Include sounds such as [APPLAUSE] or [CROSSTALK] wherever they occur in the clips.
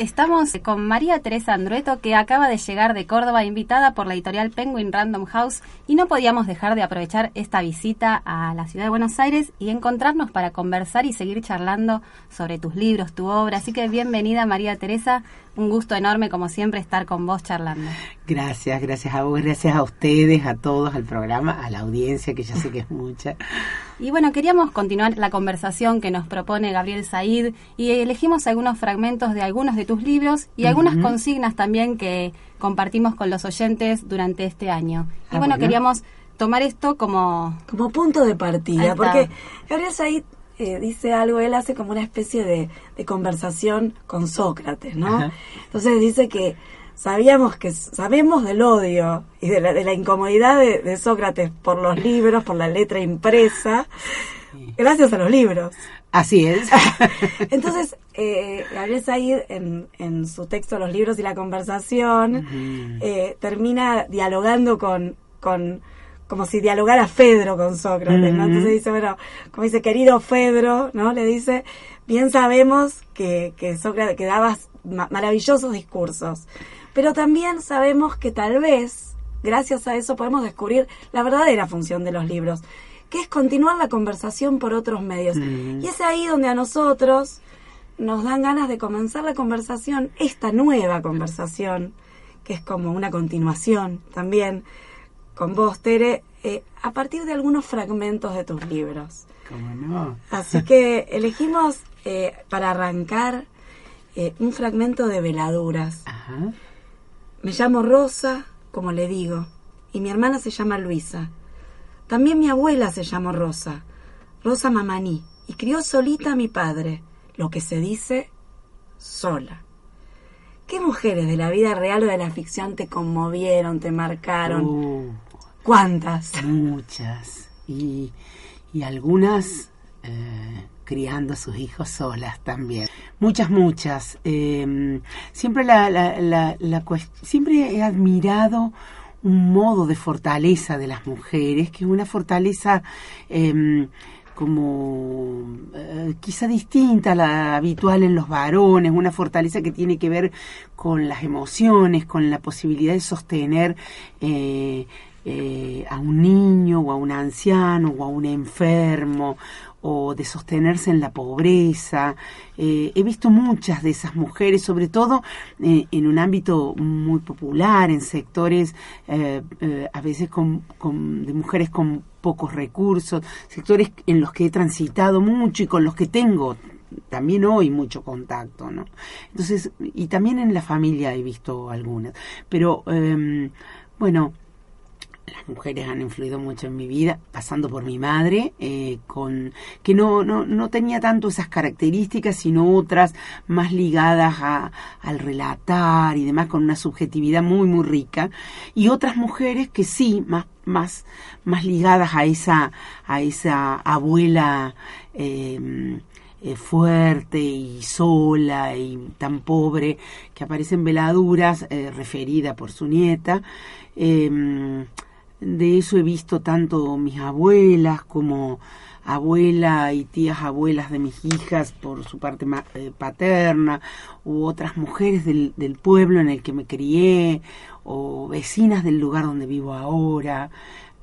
Estamos con María Teresa Andrueto, que acaba de llegar de Córdoba, invitada por la editorial Penguin Random House, y no podíamos dejar de aprovechar esta visita a la ciudad de Buenos Aires y encontrarnos para conversar y seguir charlando sobre tus libros, tu obra. Así que bienvenida María Teresa, un gusto enorme como siempre estar con vos charlando. Gracias, gracias a vos, gracias a ustedes, a todos, al programa, a la audiencia, que ya sé que es mucha. Y bueno, queríamos continuar la conversación que nos propone Gabriel Said y elegimos algunos fragmentos de algunos de tus libros y algunas consignas también que compartimos con los oyentes durante este año. Y Ah, bueno, bueno. queríamos tomar esto como... como punto de partida, porque Gabriel Said eh, dice algo, él hace como una especie de, de conversación con Sócrates, ¿no? Ajá. Entonces dice que sabíamos que sabemos del odio y de la, de la incomodidad de, de Sócrates por los libros, por la letra impresa, gracias a los libros. Así es. [LAUGHS] Entonces, eh, Gabriel Said, en, en su texto Los libros y la conversación, eh, termina dialogando con, con, como si dialogara Fedro con Sócrates, ¿no? Entonces dice, bueno, como dice, querido Fedro, ¿no? Le dice, bien sabemos que, que Sócrates, que dabas ma- maravillosos discursos, pero también sabemos que tal vez, gracias a eso, podemos descubrir la verdadera función de los libros, que es continuar la conversación por otros medios. Mm. Y es ahí donde a nosotros nos dan ganas de comenzar la conversación, esta nueva conversación, que es como una continuación también con vos, Tere, eh, a partir de algunos fragmentos de tus libros. ¿Cómo no? Así que elegimos eh, para arrancar eh, un fragmento de Veladuras. Ajá. Me llamo Rosa, como le digo, y mi hermana se llama Luisa. También mi abuela se llamó Rosa, Rosa Mamaní, y crió solita a mi padre, lo que se dice sola. ¿Qué mujeres de la vida real o de la ficción te conmovieron, te marcaron? Uh, ¿Cuántas? muchas. Y, y algunas eh, criando a sus hijos solas también. Muchas, muchas. Eh, siempre, la, la, la, la siempre he admirado un modo de fortaleza de las mujeres, que es una fortaleza eh, como eh, quizá distinta a la habitual en los varones, una fortaleza que tiene que ver con las emociones, con la posibilidad de sostener eh, eh, a un niño o a un anciano o a un enfermo o de sostenerse en la pobreza. Eh, he visto muchas de esas mujeres, sobre todo eh, en un ámbito muy popular, en sectores a veces con, con- de mujeres con pocos recursos, sectores en los que he transitado mucho y con los que tengo también hoy mucho contacto, ¿no? Entonces, y también en la familia he visto algunas. Pero, eh, bueno, las mujeres han influido mucho en mi vida, pasando por mi madre, eh, con que no, no, no tenía tanto esas características, sino otras más ligadas a, al relatar y demás, con una subjetividad muy, muy rica, y otras mujeres que sí, más, más, más ligadas a esa, a esa abuela eh, eh, fuerte y sola y tan pobre que aparece en veladuras, eh, referida por su nieta. Eh, de eso he visto tanto mis abuelas como abuela y tías abuelas de mis hijas por su parte ma- eh, paterna, u otras mujeres del, del pueblo en el que me crié, o vecinas del lugar donde vivo ahora.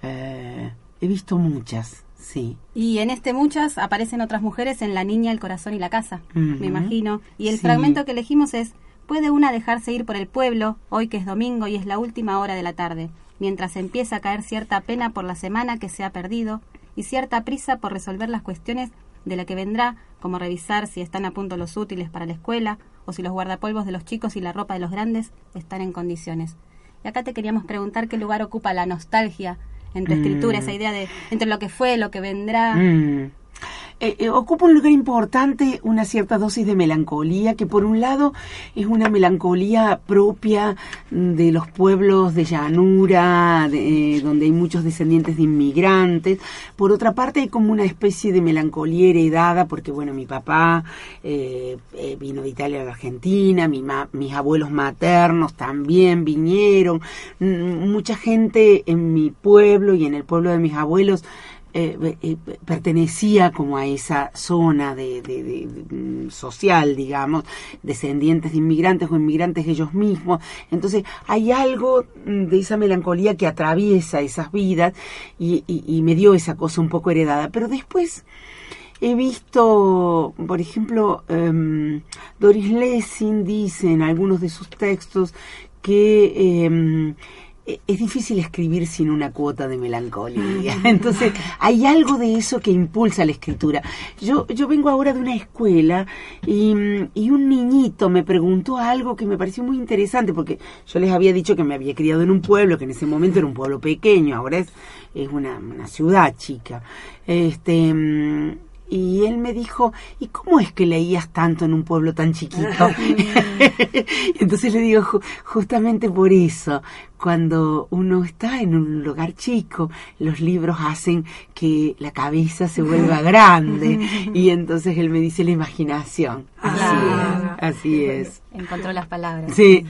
Eh, he visto muchas, sí. Y en este muchas aparecen otras mujeres en La niña, el corazón y la casa, me imagino. Y el Sí. fragmento que elegimos es, puede una dejarse ir por el pueblo, hoy que es domingo y es la última hora de la tarde, mientras empieza a caer cierta pena por la semana que se ha perdido y cierta prisa por resolver las cuestiones de la que vendrá, como revisar si están a punto los útiles para la escuela o si los guardapolvos de los chicos y la ropa de los grandes están en condiciones. Y acá te queríamos preguntar qué lugar ocupa la nostalgia en tu escritura, Mm. esa idea de entre lo que fue, lo que vendrá. Mm. Eh, eh, ocupa un lugar importante una cierta dosis de melancolía, que por un lado es una melancolía propia de los pueblos de llanura, de, eh, donde hay muchos descendientes de inmigrantes. Por otra parte hay como una especie de melancolía heredada, porque bueno, mi papá vino de Italia a la Argentina, mi mis abuelos maternos también vinieron, mucha gente en mi pueblo y en el pueblo de mis abuelos eh, eh, pertenecía como a esa zona de, mm, social, digamos, descendientes de inmigrantes o inmigrantes ellos mismos. Entonces hay algo mm, de esa melancolía que atraviesa esas vidas y, me dio esa cosa un poco heredada. Pero después he visto, por ejemplo, em, Doris Lessing dice en algunos de sus textos que em, es difícil escribir sin una cuota de melancolía. [LAUGHS] Entonces, hay algo de eso que impulsa la escritura. Yo, yo vengo ahora de una escuela y, y, un niñito me preguntó algo que me pareció muy interesante, porque yo les había dicho que me había criado en un pueblo, que en ese momento era un pueblo pequeño, ahora es, es una, una ciudad chica. Este, y él me dijo, ¿y cómo es que leías tanto en un pueblo tan chiquito? [LAUGHS] Entonces le digo, justamente por eso, cuando uno está en un lugar chico, los libros hacen que la cabeza se vuelva [LAUGHS] grande. y entonces él me dice la imaginación. Así es. Así es. Encontró las palabras. Sí.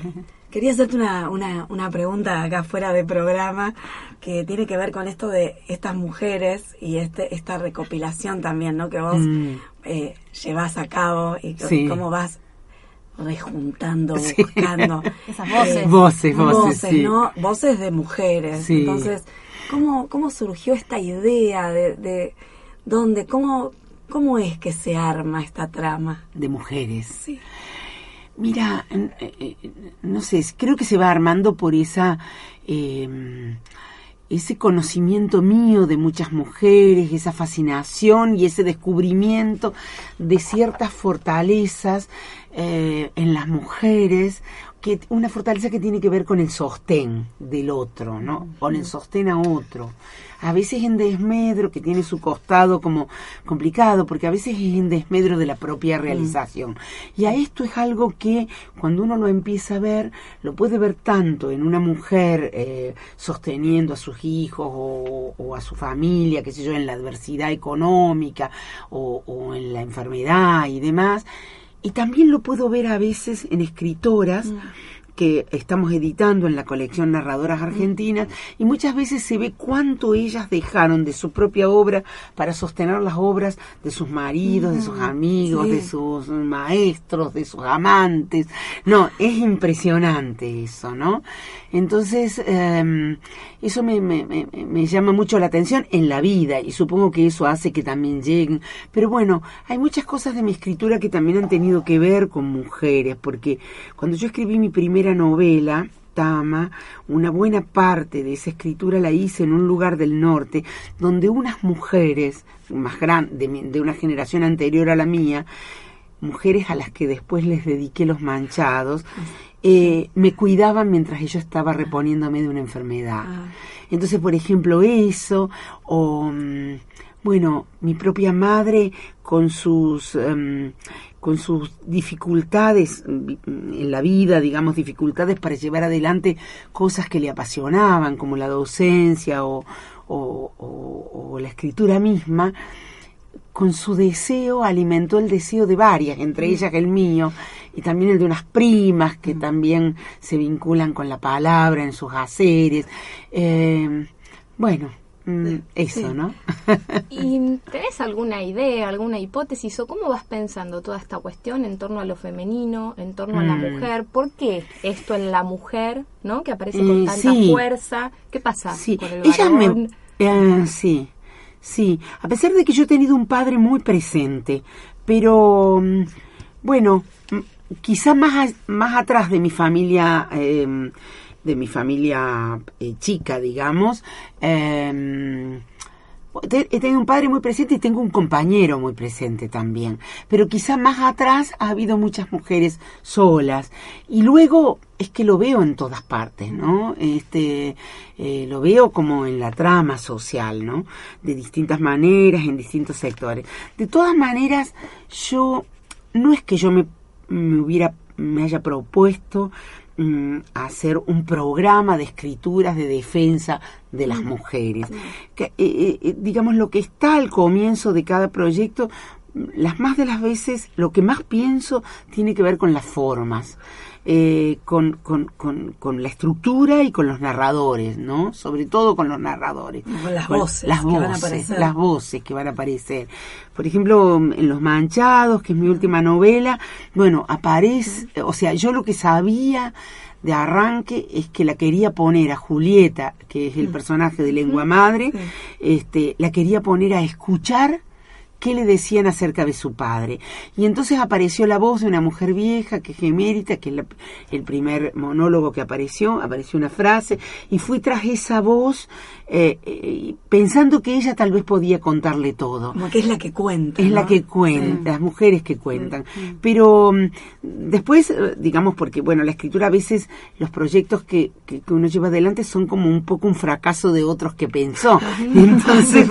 Quería hacerte una, una, una pregunta acá fuera de programa que tiene que ver con esto de estas mujeres y este esta recopilación también, ¿no? Que vos mm. eh, llevas a cabo y cómo vas rejuntando, buscando [LAUGHS] esas voces, eh, voces, voces, ¿no? Voces de mujeres. Entonces, ¿cómo, ¿cómo surgió esta idea de, de dónde, cómo, cómo es que se arma esta trama? De mujeres. Sí. Mira, eh, eh, no sé, creo que se va armando por esa em, ese conocimiento mío de muchas mujeres, esa fascinación y ese descubrimiento de ciertas fortalezas eh, en las mujeres que una fortaleza que tiene que ver con el sostén del otro, ¿no? Con el sostén a otro. A veces en desmedro, que tiene su costado como complicado, porque a veces es en desmedro de la propia realización. Y a esto es algo que cuando uno lo empieza a ver, lo puede ver tanto en una mujer eh, sosteniendo a sus hijos o, a su familia, qué sé yo, en la adversidad económica o, o en la enfermedad y demás, y también lo puedo ver a veces en escritoras. Mm que estamos editando en la colección Narradoras Argentinas y muchas veces se ve cuánto ellas dejaron de su propia obra para sostener las obras de sus maridos, de sus amigos, de sus maestros, de sus amantes. No, es impresionante eso, ¿no? Entonces, em, eso me, me, me, llama mucho la atención en la vida y supongo que eso hace que también lleguen. Pero bueno, hay muchas cosas de mi escritura que también han tenido que ver con mujeres, porque cuando yo escribí mi primera novela, Tama, una buena parte de esa escritura la hice en un lugar del norte, donde unas mujeres más grandes, de, una generación anterior a la mía, mujeres a las que después les dediqué los manchados, eh, me cuidaban mientras yo estaba reponiéndome de una enfermedad. Ah. Entonces, por ejemplo, eso, o, mm, bueno, mi propia madre con sus, em, con sus dificultades en la vida, digamos, dificultades para llevar adelante cosas que le apasionaban, como la docencia o, o la escritura misma, con su deseo alimentó el deseo de varias, entre mm. ellas el mío, y también el de unas primas que mm. también se vinculan con la palabra en sus haceres. Eh, bueno, mm, eso, ¿no? [LAUGHS] ¿Y tenés alguna idea, alguna hipótesis o cómo vas pensando toda esta cuestión en torno a lo femenino, en torno a la mujer? ¿Por qué esto en la mujer, ¿no? Que aparece con eh, tanta fuerza. ¿Qué pasa sí. con el Ella me, eh, sí. Sí, a pesar de que yo he tenido un padre muy presente, pero mm, bueno, mm, quizá más, más atrás de mi familia, em, de mi familia eh, chica, digamos, em, he tenido un padre muy presente y tengo un compañero muy presente también. Pero quizá más atrás ha habido muchas mujeres solas. Y luego es que lo veo en todas partes, ¿no? Este, eh, lo veo como en la trama social, ¿no? De distintas maneras, en distintos sectores. De todas maneras, yo, no es que yo me, me hubiera, me haya propuesto mm, hacer un programa de escrituras de defensa de las mujeres. Que, eh, eh, eh, digamos, lo que está al comienzo de cada proyecto, mm, las más de las veces, lo que más pienso tiene que ver con las formas. Eh, con, con, con, con la estructura y con los narradores, ¿no? Sobre todo con los narradores. Con las voces las que van a voces, aparecer. las voces que van a aparecer. Por ejemplo, en Los Manchados, que es mi última novela, bueno, aparece, o sea, yo lo que sabía de arranque es que la quería poner a Julieta, que es el personaje de lengua madre, este, la quería poner a escuchar qué le decían acerca de su padre. Y entonces apareció la voz de una mujer vieja, que es emérita, que es la- el primer monólogo que apareció, apareció una frase, y fui tras esa voz eh, eh, pensando que ella tal vez podía contarle todo. Como que es la que cuenta. Es la que cuenta, las mujeres que cuentan. Pero mm, después, eh, digamos, porque bueno, la escritura a veces, los proyectos que, que, que uno lleva adelante son como un poco un fracaso de otros que pensó. [LAUGHS] Entonces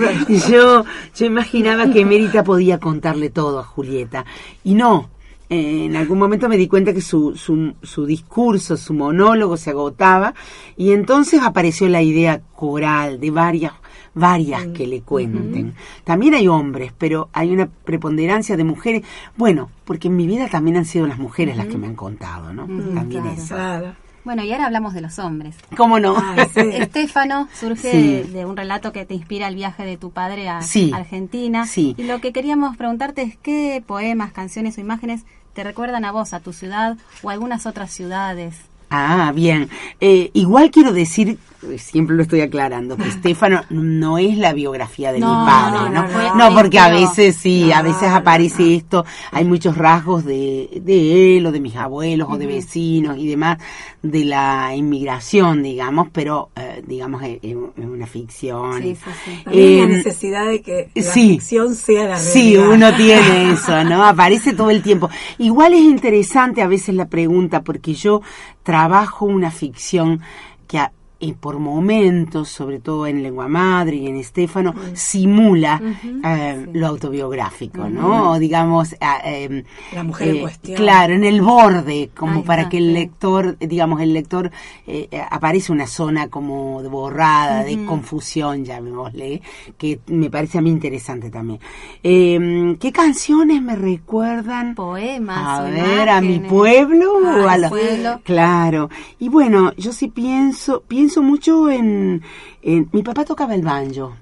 yo, yo imaginaba que Podía contarle todo a Julieta. Y no. Eh, en algún momento me di cuenta que su, su, su discurso, su monólogo se agotaba y entonces apareció la idea coral de varias varias que le cuenten. También hay hombres, pero hay una preponderancia de mujeres. Bueno, porque en mi vida también han sido las mujeres las que me han contado, ¿no? también claro. eso. Claro. Bueno, y ahora hablamos de los hombres. ¿Cómo no? Ay, sí. [LAUGHS] Estéfano surge Sí. de, de un relato que te inspira el viaje de tu padre a Sí. Argentina. Sí. Y lo que queríamos preguntarte es qué poemas, canciones o imágenes te recuerdan a vos, a tu ciudad o a algunas otras ciudades. Ah, bien. Eh, igual quiero decir, siempre lo estoy aclarando, que [LAUGHS] Estefano no es la biografía de No, mi padre, no, ¿no? no, fue- No, porque a veces sí, a veces no, aparece esto, hay muchos rasgos de, de él o de mis abuelos o de vecinos y demás, de la inmigración, digamos, pero eh, digamos es, es una ficción. Sí, sí, sí. También la Eh, necesidad de que la sí. ficción sea la realidad. Sí, uno tiene [LAUGHS] eso, ¿no? Aparece todo el tiempo. Igual es interesante a veces la pregunta, porque yo trabajo una ficción que a- eh, por momentos, sobre todo en Lengua Madre y en Estéfano, simula eh, lo autobiográfico, ¿no? O digamos... ah, em, La mujer en cuestión. Claro, en el borde, como para que el lector, eh, digamos, el lector eh, eh, aparece una zona como de borrada, de confusión, llamémosle, que me parece a mí interesante también. Eh, ¿Qué canciones me recuerdan? Poemas. A ver, a mi pueblo Ah, o a el los- pueblo. Claro. Y bueno, yo sí pienso, pienso mucho en, mi papá tocaba el banjo.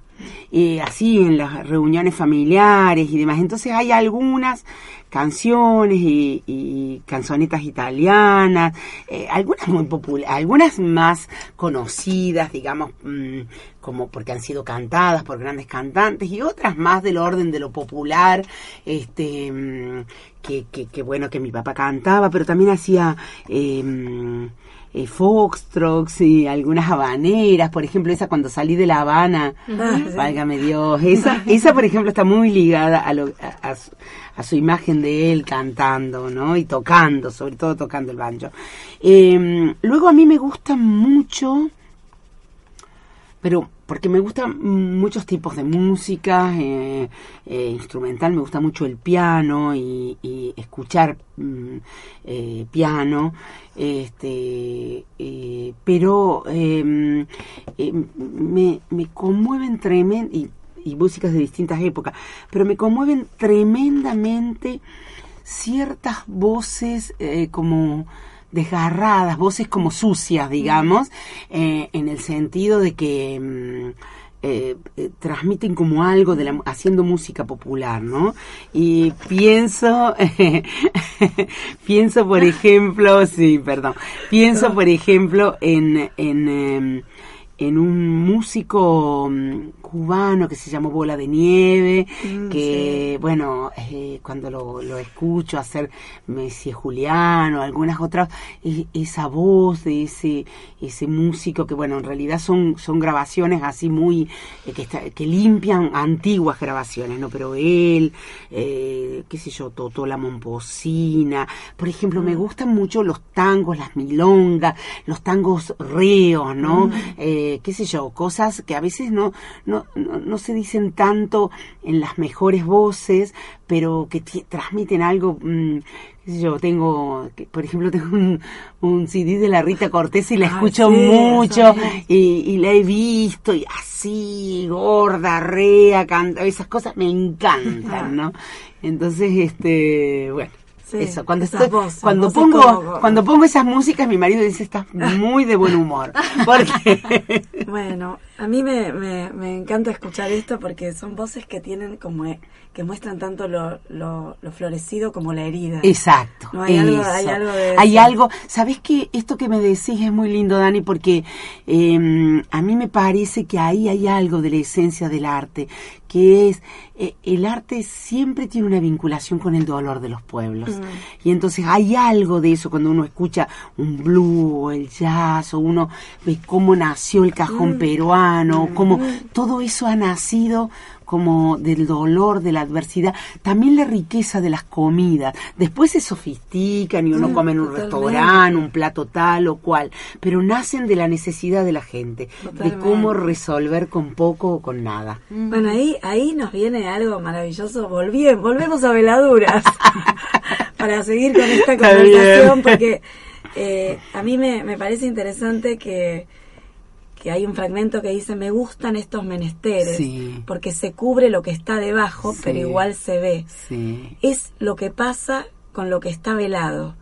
eh, así en las reuniones familiares y demás. Entonces hay algunas canciones y, y canzonetas italianas, eh, algunas muy populares, algunas más conocidas, digamos, mm, como porque han sido cantadas por grandes cantantes y otras más del orden de lo popular, este, mm, que, bueno que mi papá cantaba, pero también hacía mm, eh, foxtrots y algunas habaneras, por ejemplo, esa cuando salí de La Habana, válgame Dios, esa, esa por ejemplo está muy ligada a, lo, a, a su, a su imagen de él cantando, ¿no? Y tocando, sobre todo tocando el banjo. Eh, luego a mí me gusta mucho pero porque me gustan muchos tipos de música eh, eh, instrumental, me gusta mucho el piano y, escuchar mm, eh, piano, este, pero eh, me, me conmueven tremendamente, y, y músicas de distintas épocas, pero me conmueven tremendamente ciertas voces como desgarradas, voces como sucias, digamos, eh, en el sentido de que mm, eh, eh, transmiten como algo de la, haciendo música popular, ¿no? Y pienso, [LAUGHS] pienso por [LAUGHS] ejemplo, sí, perdón, pienso por ejemplo en, en, em, en un músico mm, cubano que se llamó Bola de Nieve, Mm, que bueno, eh, cuando lo, lo escucho hacer Messi Juliano, algunas otras, e- esa voz de ese, ese músico que bueno, en realidad son, son grabaciones así muy, eh, que, está- que limpian antiguas grabaciones, ¿no? Pero él, eh, qué sé yo, Totó la Momposina, por ejemplo, me gustan mucho los tangos, las milongas, los tangos reos, ¿no? Eh, qué sé yo, cosas que a veces no, no, no, no se dicen tanto en las mejores voces, pero que transmiten algo, mm, qué sé yo, tengo, por ejemplo, [LAUGHS] tengo un, un CD de la Rita Cortés y la escucho sí, mucho y, y la he visto y así, gorda, rea, canta, esas cosas me encantan, ¿no? Entonces, este, bueno. Sí, eso, cuando estoy, cuando pongo, como- cuando pongo esas músicas, mi marido dice estás muy de buen humor, [LAUGHS] porque Bueno, a mí me, me, me encanta escuchar esto porque son voces que tienen como e- que muestran tanto lo, lo, lo florecido como la herida. Exacto. No, hay algo- hay algo de Hay eso. algo- ¿Sabés qué? Esto que me decís es muy lindo, Dani, porque eh, a mí me parece que ahí hay algo de la esencia del arte, que es, eh, el arte siempre tiene una vinculación con el dolor de los pueblos. Mm. Y entonces hay algo de eso cuando uno escucha un blues o el jazz, o uno ve cómo nació el cajón Mm. peruano, cómo todo eso ha nacido como del dolor, de la adversidad, también la riqueza de las comidas. Después se sofistican y uno Mm, come en un totalmente. restaurante, un plato tal o cual, pero nacen de la necesidad de la gente, de cómo resolver con poco o con nada. Bueno, ahí, ahí nos viene algo maravilloso. Volvemos, volvemos a veladuras [LAUGHS] para seguir con esta conversación porque eh, a mí me, me parece interesante que, que hay un fragmento que dice me gustan estos menesteres Sí. porque se cubre lo que está debajo Sí. pero igual se ve. Sí. Es lo que pasa con lo que está velado.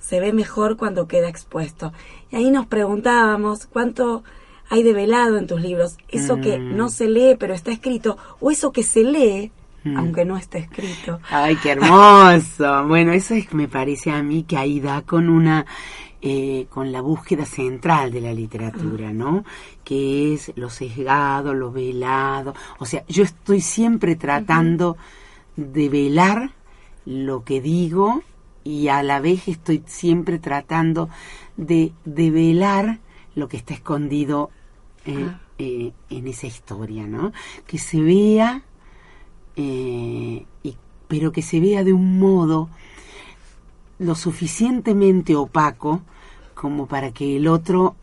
Se ve mejor cuando queda expuesto. Y ahí nos preguntábamos cuánto hay de velado en tus libros. Eso que Mm. no se lee pero está escrito. O eso que se lee Mm. aunque no esté escrito. Ay, qué hermoso. [LAUGHS] Bueno, eso es, me parece a mí que ahí da con una, eh, con la búsqueda central de la literatura, ¿no? Que es lo sesgado, lo velado. O sea, yo estoy siempre tratando de velar lo que digo y a la vez estoy siempre tratando de, de velar lo que está escondido eh, Ah. eh, en esa historia, ¿no? Que se vea y, pero que se vea de un modo lo suficientemente opaco como para que el otro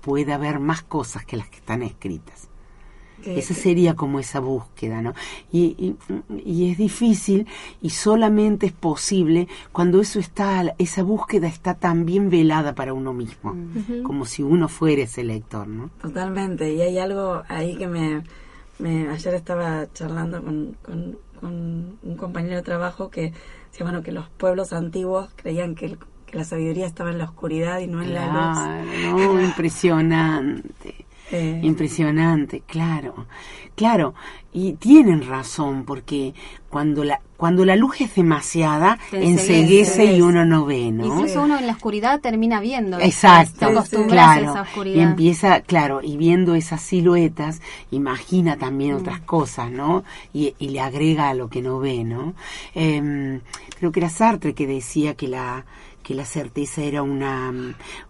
pueda ver más cosas que las que están escritas. Esa sería como esa búsqueda, ¿no? Y, y- y es difícil y solamente es posible cuando eso está, esa búsqueda está tan bien velada para uno mismo, como si uno fuera ese lector, ¿no? Totalmente. Y hay algo ahí que me... me- ayer estaba charlando con, con- con un compañero de trabajo que decía, bueno, que los pueblos antiguos creían que, el- que la sabiduría estaba en la oscuridad y no en la luz. No, impresionante. [LAUGHS] Eh, Impresionante, claro, claro, y tienen razón porque cuando la cuando la luz es demasiada enseguece y uno no ve, ¿no? Incluso uno en la oscuridad termina viendo. Exacto, claro. a esa oscuridad. Y empieza, claro, y viendo esas siluetas, imagina también Mm. otras cosas, ¿no? Y, y le agrega a lo que no ve, ¿no? Em, creo que era Sartre que decía que la que la certeza era una,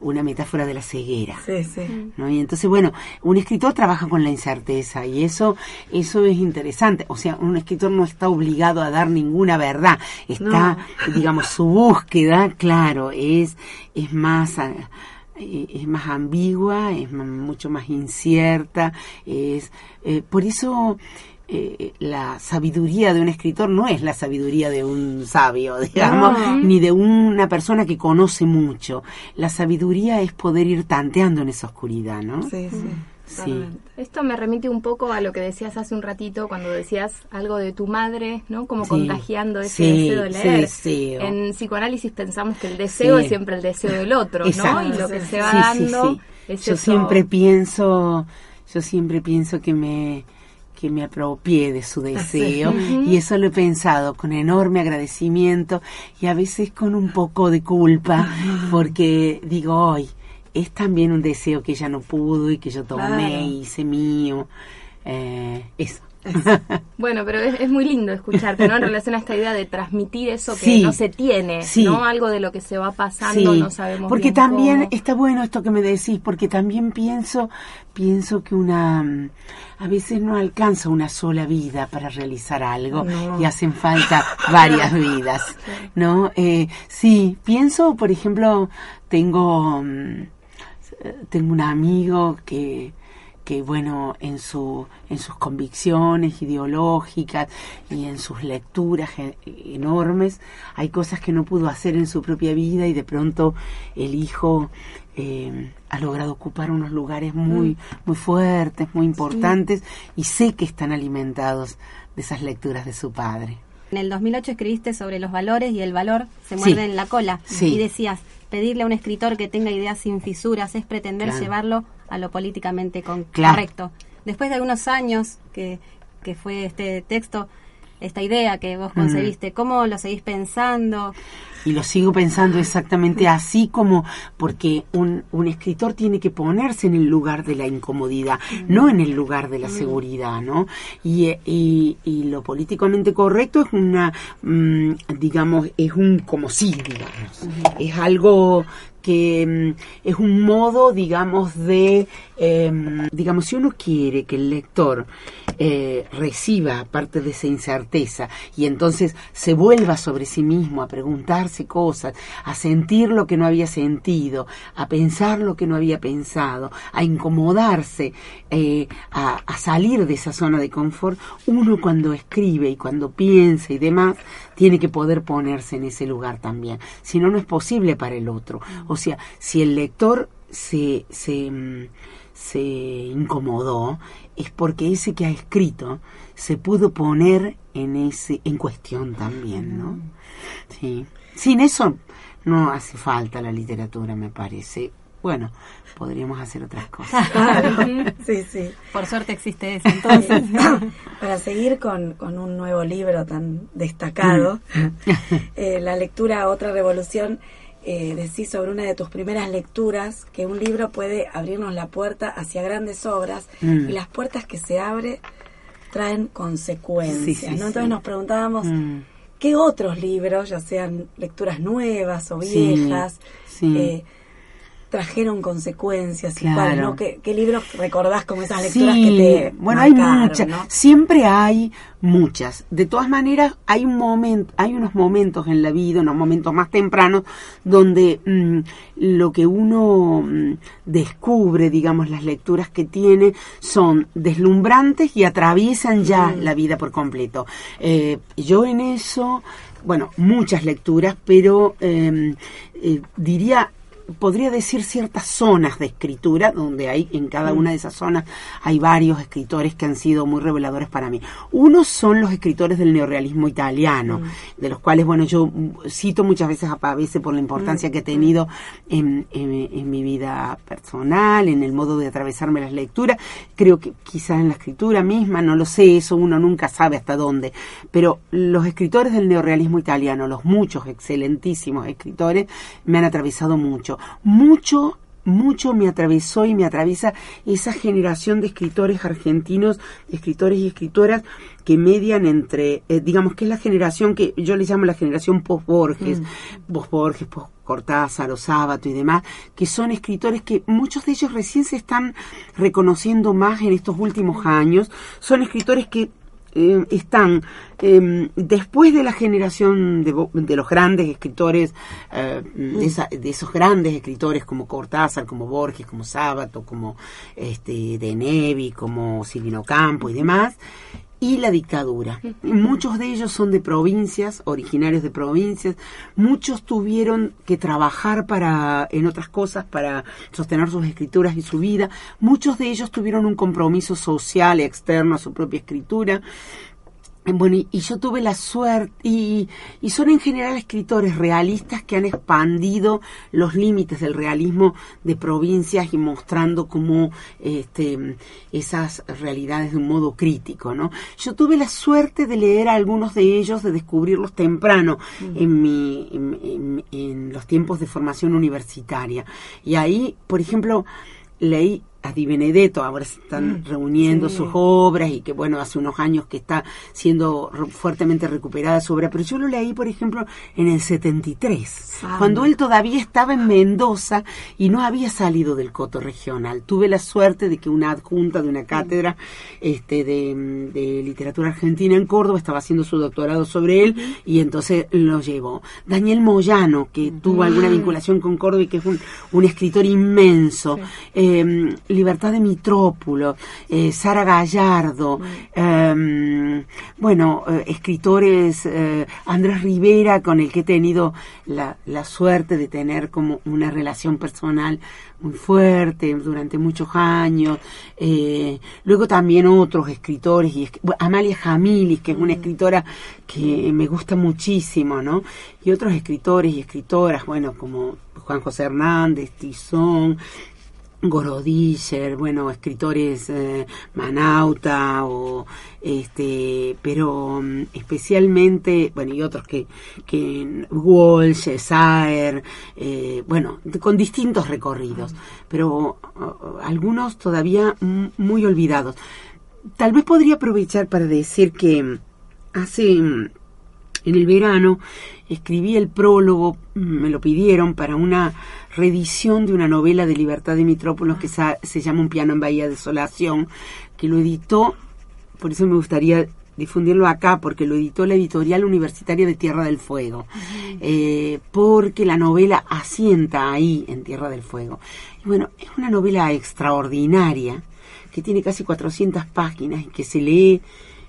una metáfora de la ceguera. sí, sí. ¿no? Y entonces, bueno, un escritor trabaja con la incerteza y eso, eso es interesante. O sea, un escritor no está obligado a dar ninguna verdad. Está, digamos, su búsqueda, claro, es, es más, eh, es más ambigua, es mucho más incierta, es, eh, por eso, eh, la sabiduría de un escritor no es la sabiduría de un sabio, [LAUGHS] digamos, No. ni de una persona que conoce mucho. La sabiduría es poder ir tanteando en esa oscuridad, ¿no? Sí, sí. Sí. totalmente. Esto me remite un poco a lo que decías hace un ratito cuando decías algo de tu madre, ¿no? Como Sí. contagiando ese Sí, deseo de ese leer. deseo. En psicoanálisis pensamos que el deseo Sí. es siempre el deseo del otro, Exacto. ¿no? Y lo que se va Sí, sí, dando sí. es Yo eso. siempre pienso, yo siempre pienso que me que me apropié de su deseo y eso lo he pensado con enorme agradecimiento y a veces con un poco de culpa porque digo hoy es también un deseo que ella no pudo y que yo tomé Claro. y hice mío. Eh, eso. [LAUGHS] Bueno, pero es, es muy lindo escucharte, ¿no? En [LAUGHS] relación a esta idea de transmitir eso que Sí. no se tiene, Sí. ¿no? Algo de lo que se va pasando, Sí, no sabemos porque bien también cómo. está bueno esto que me decís, porque también pienso, pienso que una, a veces no alcanza una sola vida para realizar algo No. y hacen falta varias vidas, [LAUGHS] ¿no? Eh, sí, pienso, por ejemplo, tengo, mm, tengo un amigo que que bueno en su en sus convicciones ideológicas y en sus lecturas enormes hay cosas que no pudo hacer en su propia vida y de pronto el hijo eh, ha logrado ocupar unos lugares muy muy fuertes muy importantes y sé que están alimentados de esas lecturas de su padre En el 2008 escribiste sobre los valores y el valor se Sí. muerde en la cola. Sí. Y decías, pedirle a un escritor que tenga ideas sin fisuras es pretender Claro. llevarlo a lo políticamente con- Claro. correcto. Después de algunos años que, que fue este texto, esta idea que vos concebiste, ¿cómo lo seguís pensando? y lo sigo pensando exactamente así como porque un, un escritor tiene que ponerse en el lugar de la incomodidad, no en el lugar de la seguridad, ¿no? Y, y, y lo políticamente correcto es una, mm, digamos, es un como sí, digamos, es algo que mm, es un modo, digamos, de, em, digamos, si uno quiere que el lector eh, reciba parte de esa incerteza y entonces se vuelva sobre sí mismo a preguntarse cosas, a sentir lo que no había sentido, a pensar lo que no había pensado, a incomodarse, eh, a, a salir de esa zona de confort, uno cuando escribe y cuando piensa y demás, tiene que poder ponerse en ese lugar también. Si no, no es posible para el otro. O sea, si el lector se, se, mm, se incomodó, es porque ese que ha escrito se pudo poner en ese en cuestión también, ¿no? Sí. Sin eso no hace falta la literatura, me parece. Bueno, podríamos hacer otras cosas. [LAUGHS] Claro. sí, sí. Por suerte existe eso, entonces. [LAUGHS] [LAUGHS] Para seguir con, con un nuevo libro tan destacado, eh, la lectura Otra Revolución, eh, decís sobre una de tus primeras lecturas que un libro puede abrirnos la puerta hacia grandes obras Mm. y las puertas que se abren traen consecuencias. Sí, sí, ¿no? sí. Entonces nos preguntábamos, Mm. ¿qué otros libros, ya sean lecturas nuevas o Sí, viejas, sí. eh, trajeron consecuencias? y Claro. ¿Qué, qué libros recordás como esas lecturas que te bueno, hay muchas, ¿no? siempre hay muchas. De todas maneras, hay un momento, hay unos momentos en la vida, unos momentos más tempranos, donde mm, lo que uno mm, descubre, digamos, las lecturas que tiene, son deslumbrantes y atraviesan ya Mm. la vida por completo. Eh, yo en eso, bueno, muchas lecturas, pero eh, eh, diría podría decir ciertas zonas de escritura, donde hay en cada una de esas zonas hay varios escritores que han sido muy reveladores para mí. Unos son los escritores del neorrealismo italiano, de los cuales, bueno, yo mm, cito muchas veces a Pavese por la importancia que ha tenido en, en- en mi vida personal, en el modo de atravesarme las lecturas. Creo que quizás en la escritura misma, no lo sé, eso uno nunca sabe hasta dónde, pero los escritores del neorrealismo italiano, los muchos excelentísimos escritores, me han atravesado mucho. Mucho, mucho me atravesó y me atraviesa esa generación de escritores argentinos, escritores y escritoras que median entre, eh, digamos que es la generación que yo le llamo la generación post-Borges, post-Borges, post-Cortázar, o Sábato y demás, que son escritores que muchos de ellos recién se están reconociendo más en estos últimos años, son escritores que eh, están. Eh, después de la generación de, de los grandes escritores, eh, de, esa- de esos grandes escritores como Cortázar, como Borges, como Sábato, como este, De Nevi, como Silvino Campo y demás, y la dictadura. Muchos de ellos son de provincias, originarios de provincias, muchos tuvieron que trabajar para en otras cosas para sostener sus escrituras y su vida, muchos de ellos tuvieron un compromiso social externo a su propia escritura Bueno, y, y yo tuve la suerte, y, y son en general escritores realistas que han expandido los límites del realismo de provincias y mostrando como este, esas realidades de un modo crítico, ¿no? Yo tuve la suerte de leer a algunos de ellos, de descubrirlos temprano en, mi, en, en- en los tiempos de formación universitaria. Y ahí, por ejemplo, leí a Di Benedetto, ahora se están reuniendo sí. sus obras y que bueno, hace unos años que está siendo re- fuertemente recuperada su obra, pero yo lo leí, por ejemplo, en el 73, Samba. cuando él todavía estaba en Mendoza y no había salido del coto regional. Tuve la suerte de que una adjunta de una cátedra este, de, de literatura argentina en Córdoba estaba haciendo su doctorado sobre él y entonces lo llevó. Daniel Moyano, que tuvo alguna vinculación con Córdoba y que es un, un escritor inmenso. Eh, Libertad de Mitrópulo, eh, Sara Gallardo, eh, bueno, eh, escritores, eh, Andrés Rivera, con el que he tenido la, la suerte de tener como una relación personal muy fuerte durante muchos años. Luego también otros escritores, y Amalia Jamilis, que es una escritora que me gusta muchísimo, ¿no? Y otros escritores y escritoras, bueno, como Juan José Hernández, Tizón, Gorodischer, bueno, escritores eh, Manauta o este, pero mm, especialmente, bueno, y otros que, que Walsh, Saer, eh, bueno, con distintos recorridos, pero algunos todavía muy olvidados. Tal vez podría aprovechar para decir que mm, hace mm, en el verano escribí el prólogo, me lo pidieron para una reedición de una novela de Libertad de Mitrópolis que se llama Un piano en Bahía Desolación, que lo editó, por eso me gustaría difundirlo acá, porque lo editó la editorial universitaria de Tierra del Fuego, eh, porque la novela asienta ahí en Tierra del Fuego. Y bueno, es una novela extraordinaria, que tiene casi 400 páginas y que se lee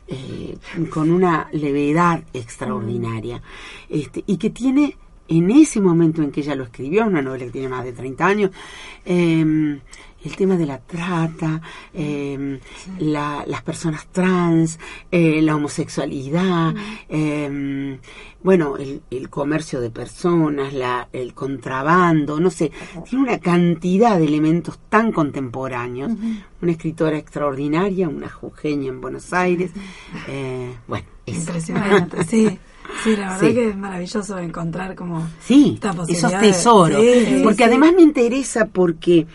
eh, con una levedad extraordinaria. Este, y que tiene en ese momento en que ella lo escribió, una novela que tiene más de 30 años, eh, el tema de la trata, eh, la- las personas trans, eh, la homosexualidad, eh, bueno, el, el comercio de personas, la, el contrabando, no sé, tiene una cantidad de elementos tan contemporáneos. Una escritora extraordinaria, una jujeña en Buenos Aires. eh, bueno, eso. Impresionante, sí. Sí, la verdad Sí. que es maravilloso encontrar como Sí, esta esos posibilidad tesoros. Sí, porque además me interesa porque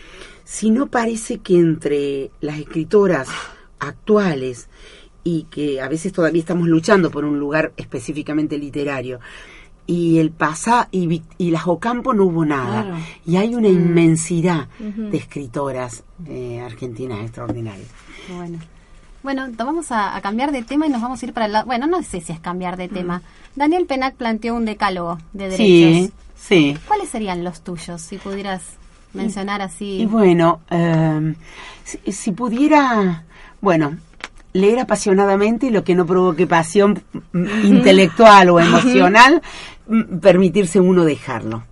si no parece que entre las escritoras actuales y que a veces todavía estamos luchando por un lugar específicamente literario y el pasado y, y las Ocampo no hubo nada Claro. y hay una inmensidad de escritoras eh, argentinas extraordinarias. Bueno. Bueno, vamos a, a cambiar de tema y nos vamos a ir para el lado. Bueno, no sé si es cambiar de tema. Daniel Penac planteó un decálogo de derechos. Sí, sí. ¿Cuáles serían los tuyos, si pudieras mencionar así? Y bueno, eh, si, si pudiera, bueno, leer apasionadamente y lo que no provoque pasión mm, [LAUGHS] intelectual o emocional, mm, permitirse uno dejarlo.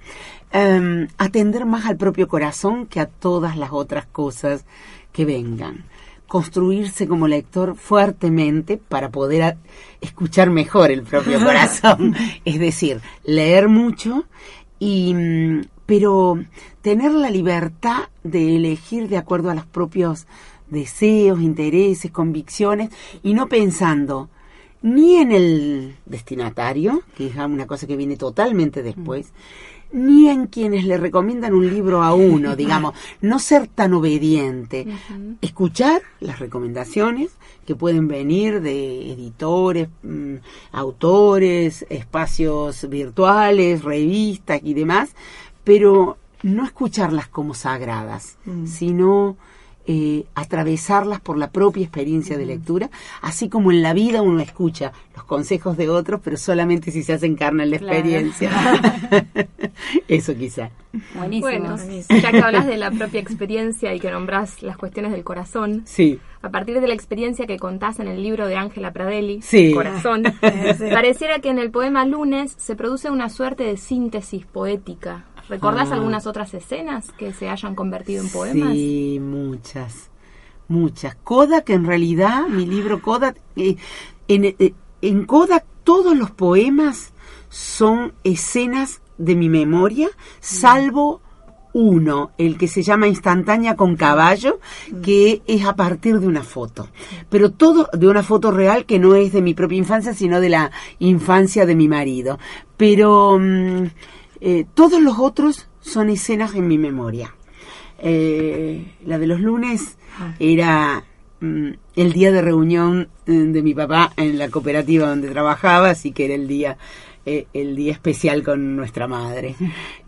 Eh, atender más al propio corazón que a todas las otras cosas que vengan. Construirse como lector fuertemente para poder escuchar mejor el propio [LAUGHS] corazón. es decir, leer mucho y mm, pero tener la libertad de elegir de acuerdo a los propios deseos, intereses, convicciones y no pensando ni en el destinatario, que es una cosa que viene totalmente después, ni en quienes le recomiendan un libro a uno, digamos, no ser tan obediente, escuchar las recomendaciones que pueden venir de editores, mm, autores, espacios virtuales, revistas y demás, pero no escucharlas como sagradas, sino eh, atravesarlas por la propia experiencia de lectura, así como en la vida uno escucha los consejos de otros, pero solamente si se hacen carne en la Claro. experiencia. [LAUGHS] Eso quizá. Buenísimo. Bueno, buenísimo. ya que hablas de la propia experiencia y que nombrás las cuestiones del corazón, Sí. a partir de la experiencia que contás en el libro de Ángela Pradelli, Sí. Corazón, [LAUGHS] Sí. pareciera que en el poema Lunes se produce una suerte de síntesis poética. ¿Recordás Ah. algunas otras escenas que se hayan convertido en poemas? Sí, muchas, muchas. Kodak, en realidad, mi libro Kodak, eh, en, eh, en Kodak todos los poemas son escenas de mi memoria, salvo uno, el que se llama Instantánea con caballo, que es a partir de una foto. Pero todo de una foto real que no es de mi propia infancia, sino de la infancia de mi marido. Pero mm, eh, todos los otros son escenas en mi memoria. Eh, la de los lunes era mm, el día de reunión eh, de mi papá en la cooperativa donde trabajaba, así que era el día eh, el día especial con nuestra madre.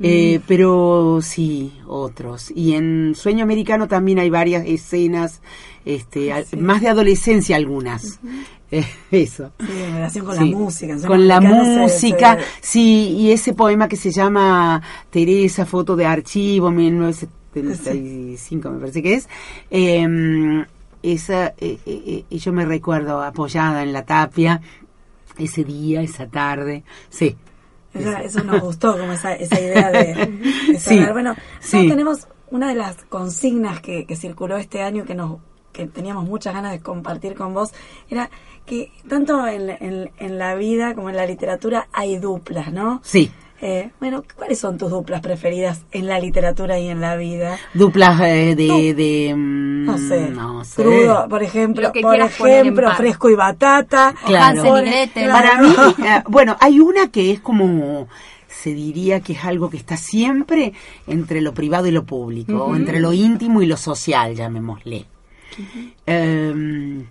Eh, pero sí, otros. Y en Sueño Americano también hay varias escenas, este, al- más de adolescencia algunas. Eh, [LAUGHS] Eso. Sí, en relación con Sí, la música. en Con la se- música, se- sí, y ese poema que se llama Teresa, foto de archivo, 1975 me parece que es, eh, esa, eh, eh, yo me recuerdo apoyada en la tapia, ese día, esa tarde, sí. Eso, eso nos gustó, [LAUGHS] como esa, esa idea de, de Sí. Bueno, sí. tenemos una de las consignas que, que circuló este año que nos que teníamos muchas ganas de compartir con vos, era que tanto en, en- en la vida como en la literatura hay duplas, ¿no? Sí, Eh, bueno, ¿cuáles son tus duplas preferidas en la literatura y en la vida? duplas eh, de... No. de mm, No sé, no sé. crudo, por ejemplo, por fresco y batata. Claro. Y Gretel. Para mí, [LAUGHS] eh, bueno, hay una que es como, se diría que es algo que está siempre entre lo privado y lo público, o entre lo íntimo y lo social, llamémosle. Em,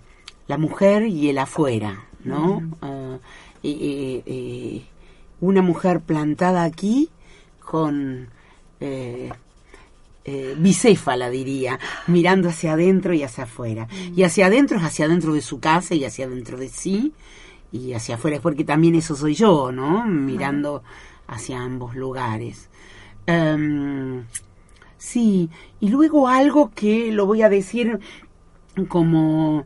la mujer y el afuera, ¿no? Y- y- y una mujer plantada aquí con... eh, eh, bicéfala diría, mirando hacia adentro y hacia afuera. Y hacia adentro es hacia adentro de su casa y hacia adentro de sí, y hacia afuera es porque también eso soy yo, ¿no? Mirando hacia ambos lugares. Em, sí, y luego algo que lo voy a decir como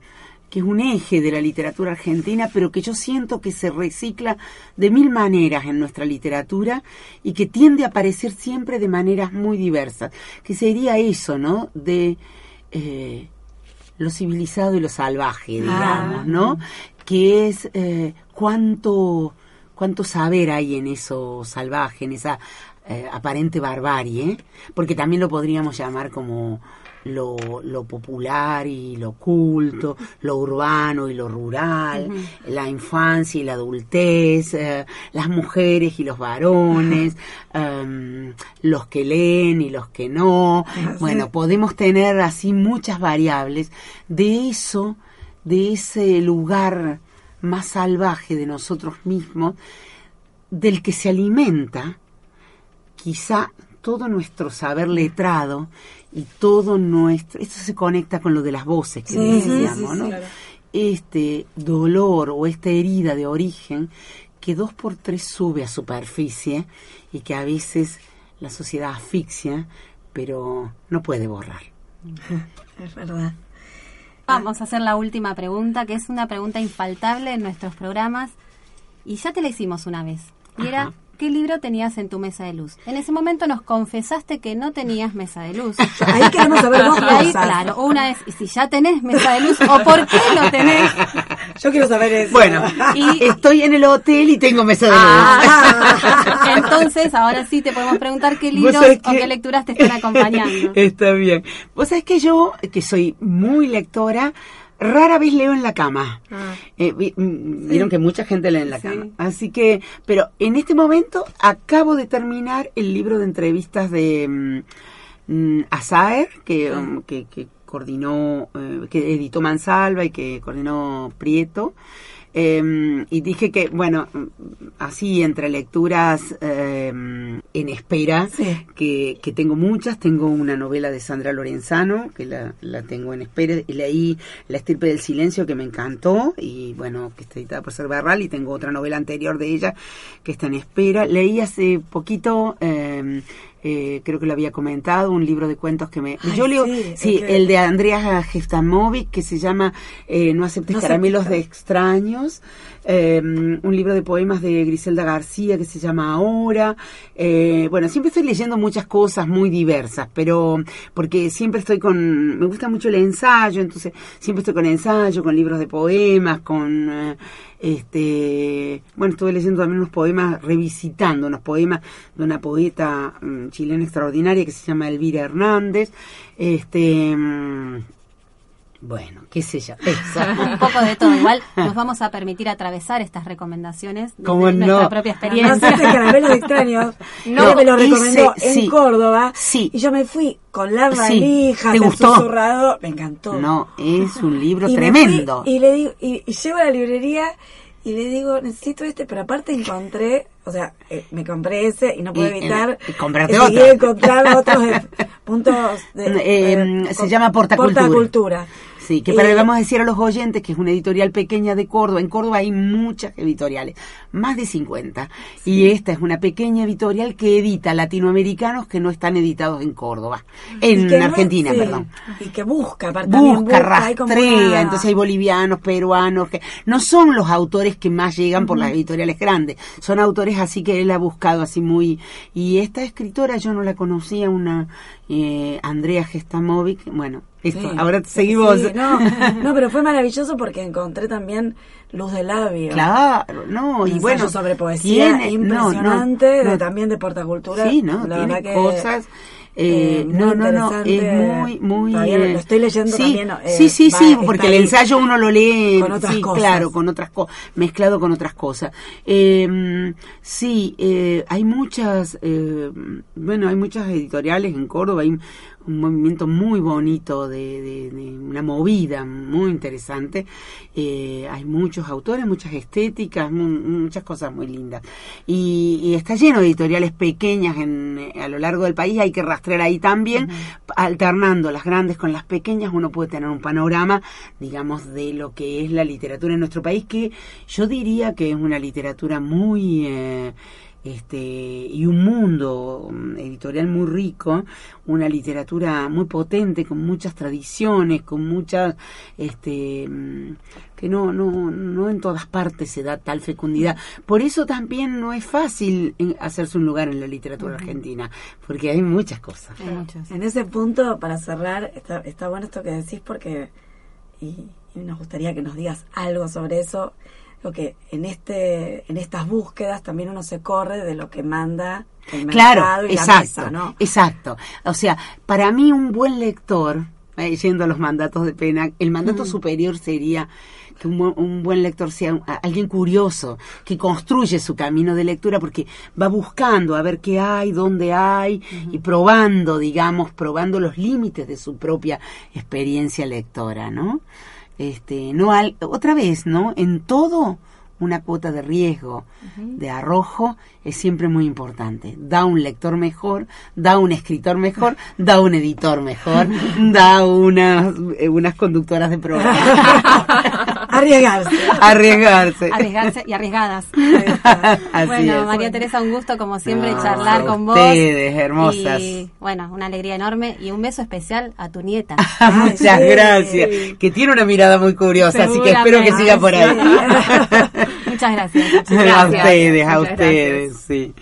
que es un eje de la literatura argentina, pero que yo siento que se recicla de mil maneras en nuestra literatura y que tiende a aparecer siempre de maneras muy diversas, que sería eso, ¿no? De eh, lo civilizado y lo salvaje, digamos, Ah. ¿no? Que es eh, cuánto, cuánto saber hay en eso salvaje, en esa eh, aparente barbarie, porque también lo podríamos llamar como lo, lo popular y lo culto, lo urbano y lo rural, la infancia y la adultez, eh, las mujeres y los varones, em, los que leen y los que no. Bueno, podemos tener así muchas variables de eso, de ese lugar más salvaje de nosotros mismos, del que se alimenta quizá todo nuestro saber letrado y todo nuestro... Esto se conecta con lo de las voces que Sí, decíamos, sí, sí, ¿no? sí, claro. Este dolor o esta herida de origen que dos por tres sube a superficie y que a veces la sociedad asfixia, pero no puede borrar. [LAUGHS] Es verdad. Vamos a hacer la última pregunta, que es una pregunta infaltable en nuestros programas. Y ya te la hicimos una vez. Y era. ¿Qué libro tenías en tu mesa de luz? En ese momento nos confesaste que no tenías mesa de luz. Ahí queremos saber dos [LAUGHS] Y ahí, cosas. claro, una es, ¿y si ya tenés mesa de luz o por qué lo tenés? Yo quiero saber eso. Bueno, Y- estoy en el hotel y tengo mesa de luz. Ah, [LAUGHS] entonces, ahora sí te podemos preguntar qué libros o que- qué lecturas te están [LAUGHS] acompañando. Está bien. Vos sabés que yo, que soy muy lectora, rara vez leo en la cama. Ah. Eh, vi- mm, Vieron que mucha gente lee en la cama. Así que, pero en este momento acabo de terminar el libro de entrevistas de mm, mm, Azaer, que, um, que, que coordinó, eh, que editó Mansalva y que coordinó Prieto. Eh, y dije que, bueno, así entre lecturas eh, en espera, Sí. que, que tengo muchas. Tengo una novela de Sandra Lorenzano, que la, la tengo en espera. Y leí La estirpe del silencio, que me encantó. Y bueno, que está editada por Ser Barral. Y tengo otra novela anterior de ella, que está en espera. Leí hace poquito, eh, eh, creo que lo había comentado, un libro de cuentos que me... Ay, yo leo, sí, sí, es que- el de Andrea Gestamovic, que se llama eh, No aceptes No caramelos de extraños, eh, un libro de poemas de Griselda García que se llama Ahora. Eh, bueno, siempre estoy leyendo muchas cosas muy diversas, pero porque siempre estoy con, me gusta mucho el ensayo, entonces siempre estoy con ensayo, con libros de poemas, con... Este, bueno, estuve leyendo también unos poemas, revisitando unos poemas de una poeta mm, chilena extraordinaria que se llama Elvira Hernández. Este, mm, bueno, qué sé yo. [LAUGHS] Eso. Un poco de todo. Igual nos vamos a permitir atravesar estas recomendaciones de ¿Cómo nuestra no? propia No experiencia. sé, caramelos extraños. [LAUGHS] No, No, me lo recomendó en sí. Córdoba. Sí. Y yo me fui con la Sí. valija, ¿Te del gustó? susurrador. Me encantó. No, es un libro [LAUGHS] Y tremendo. fui y le digo, y, y llego a la librería y le digo, necesito este, pero aparte encontré, o sea, eh, me compré ese y no puedo Y- evitar y otro. encontrar otros eh, puntos de, Eh, eh, se llama Portacultura. Portacultura. Sí, que para Eh, vamos a decir a los oyentes que es una editorial pequeña de Córdoba. En Córdoba hay muchas editoriales, más de 50. Y esta es una pequeña editorial que edita latinoamericanos que no están editados en Córdoba. En no- Argentina, sí, perdón. Y que busca, Busca, como rastrea, una- entonces hay bolivianos, peruanos, que no son los autores que más llegan por las editoriales grandes, son autores así que él ha buscado así muy... Y esta escritora yo no la conocía, una eh, Andrea Gestamovic, bueno, esto, Sí, ahora seguimos. sí, no, no, pero fue maravilloso porque encontré también Luz de Labio. Claro, no, y bueno, sobre poesía tiene- no, no, impresionante, no. de, también de portacultura. Sí, no, La tiene verdad que, cosas. Eh, eh, no, no, no, es muy, muy. Lo- eh, lo estoy leyendo sí, también, eh, sí, sí, va, sí, porque el ensayo uno lo lee, Con otras sí, cosas. claro, con otras cosas, mezclado con otras cosas. Eh, sí, eh, hay muchas, eh, bueno, hay muchas editoriales en Córdoba, hay un movimiento muy bonito de, de- de una movida muy interesante. Eh, hay muchos autores, muchas estéticas, mu- muchas cosas muy lindas. Y, y está lleno de editoriales pequeñas en, a lo largo del país, hay que rastrear ahí también, alternando las grandes con las pequeñas, uno puede tener un panorama, digamos, de lo que es la literatura en nuestro país, que yo diría que es una literatura muy... eh, este y un mundo mm, editorial muy rico, una literatura muy potente con muchas tradiciones, con muchas este mm, que no no no en todas partes se da tal fecundidad. Por eso también no es fácil eh, hacerse un lugar en la literatura argentina, porque hay muchas cosas. Hay muchos. En ese punto, para cerrar, está, está bueno esto que decís porque, y, y nos gustaría que nos digas algo sobre eso, lo que en este en estas búsquedas también uno se corre de lo que manda el mercado Claro, y la exacto, mesa, ¿no? exacto. O sea, para mí un buen lector, eh, yendo a los mandatos de pena, el mandato superior sería que un, un buen lector sea un- alguien curioso, que construye su camino de lectura porque va buscando a ver qué hay, dónde hay, y probando, digamos, probando los límites de su propia experiencia lectora, ¿no? Este, no al- otra vez, ¿no? En todo una cuota de riesgo, de arrojo, es siempre muy importante. Da un lector mejor, da un escritor mejor, [LAUGHS] da un editor mejor, da unas, eh, unas conductoras de programa. [LAUGHS] Arriesgarse. Arriesgarse. Arriesgarse y arriesgadas. [LAUGHS] Así bueno, es. María Teresa, un gusto como siempre No, charlar con vos. ustedes, hermosas. Y bueno, una alegría enorme y un beso especial a tu nieta. [LAUGHS] Muchas sí. gracias. Que tiene una mirada muy curiosa, así que espero que siga por ahí. [LAUGHS] Muchas gracias. Muchas a ustedes, a Muchas ustedes, sí.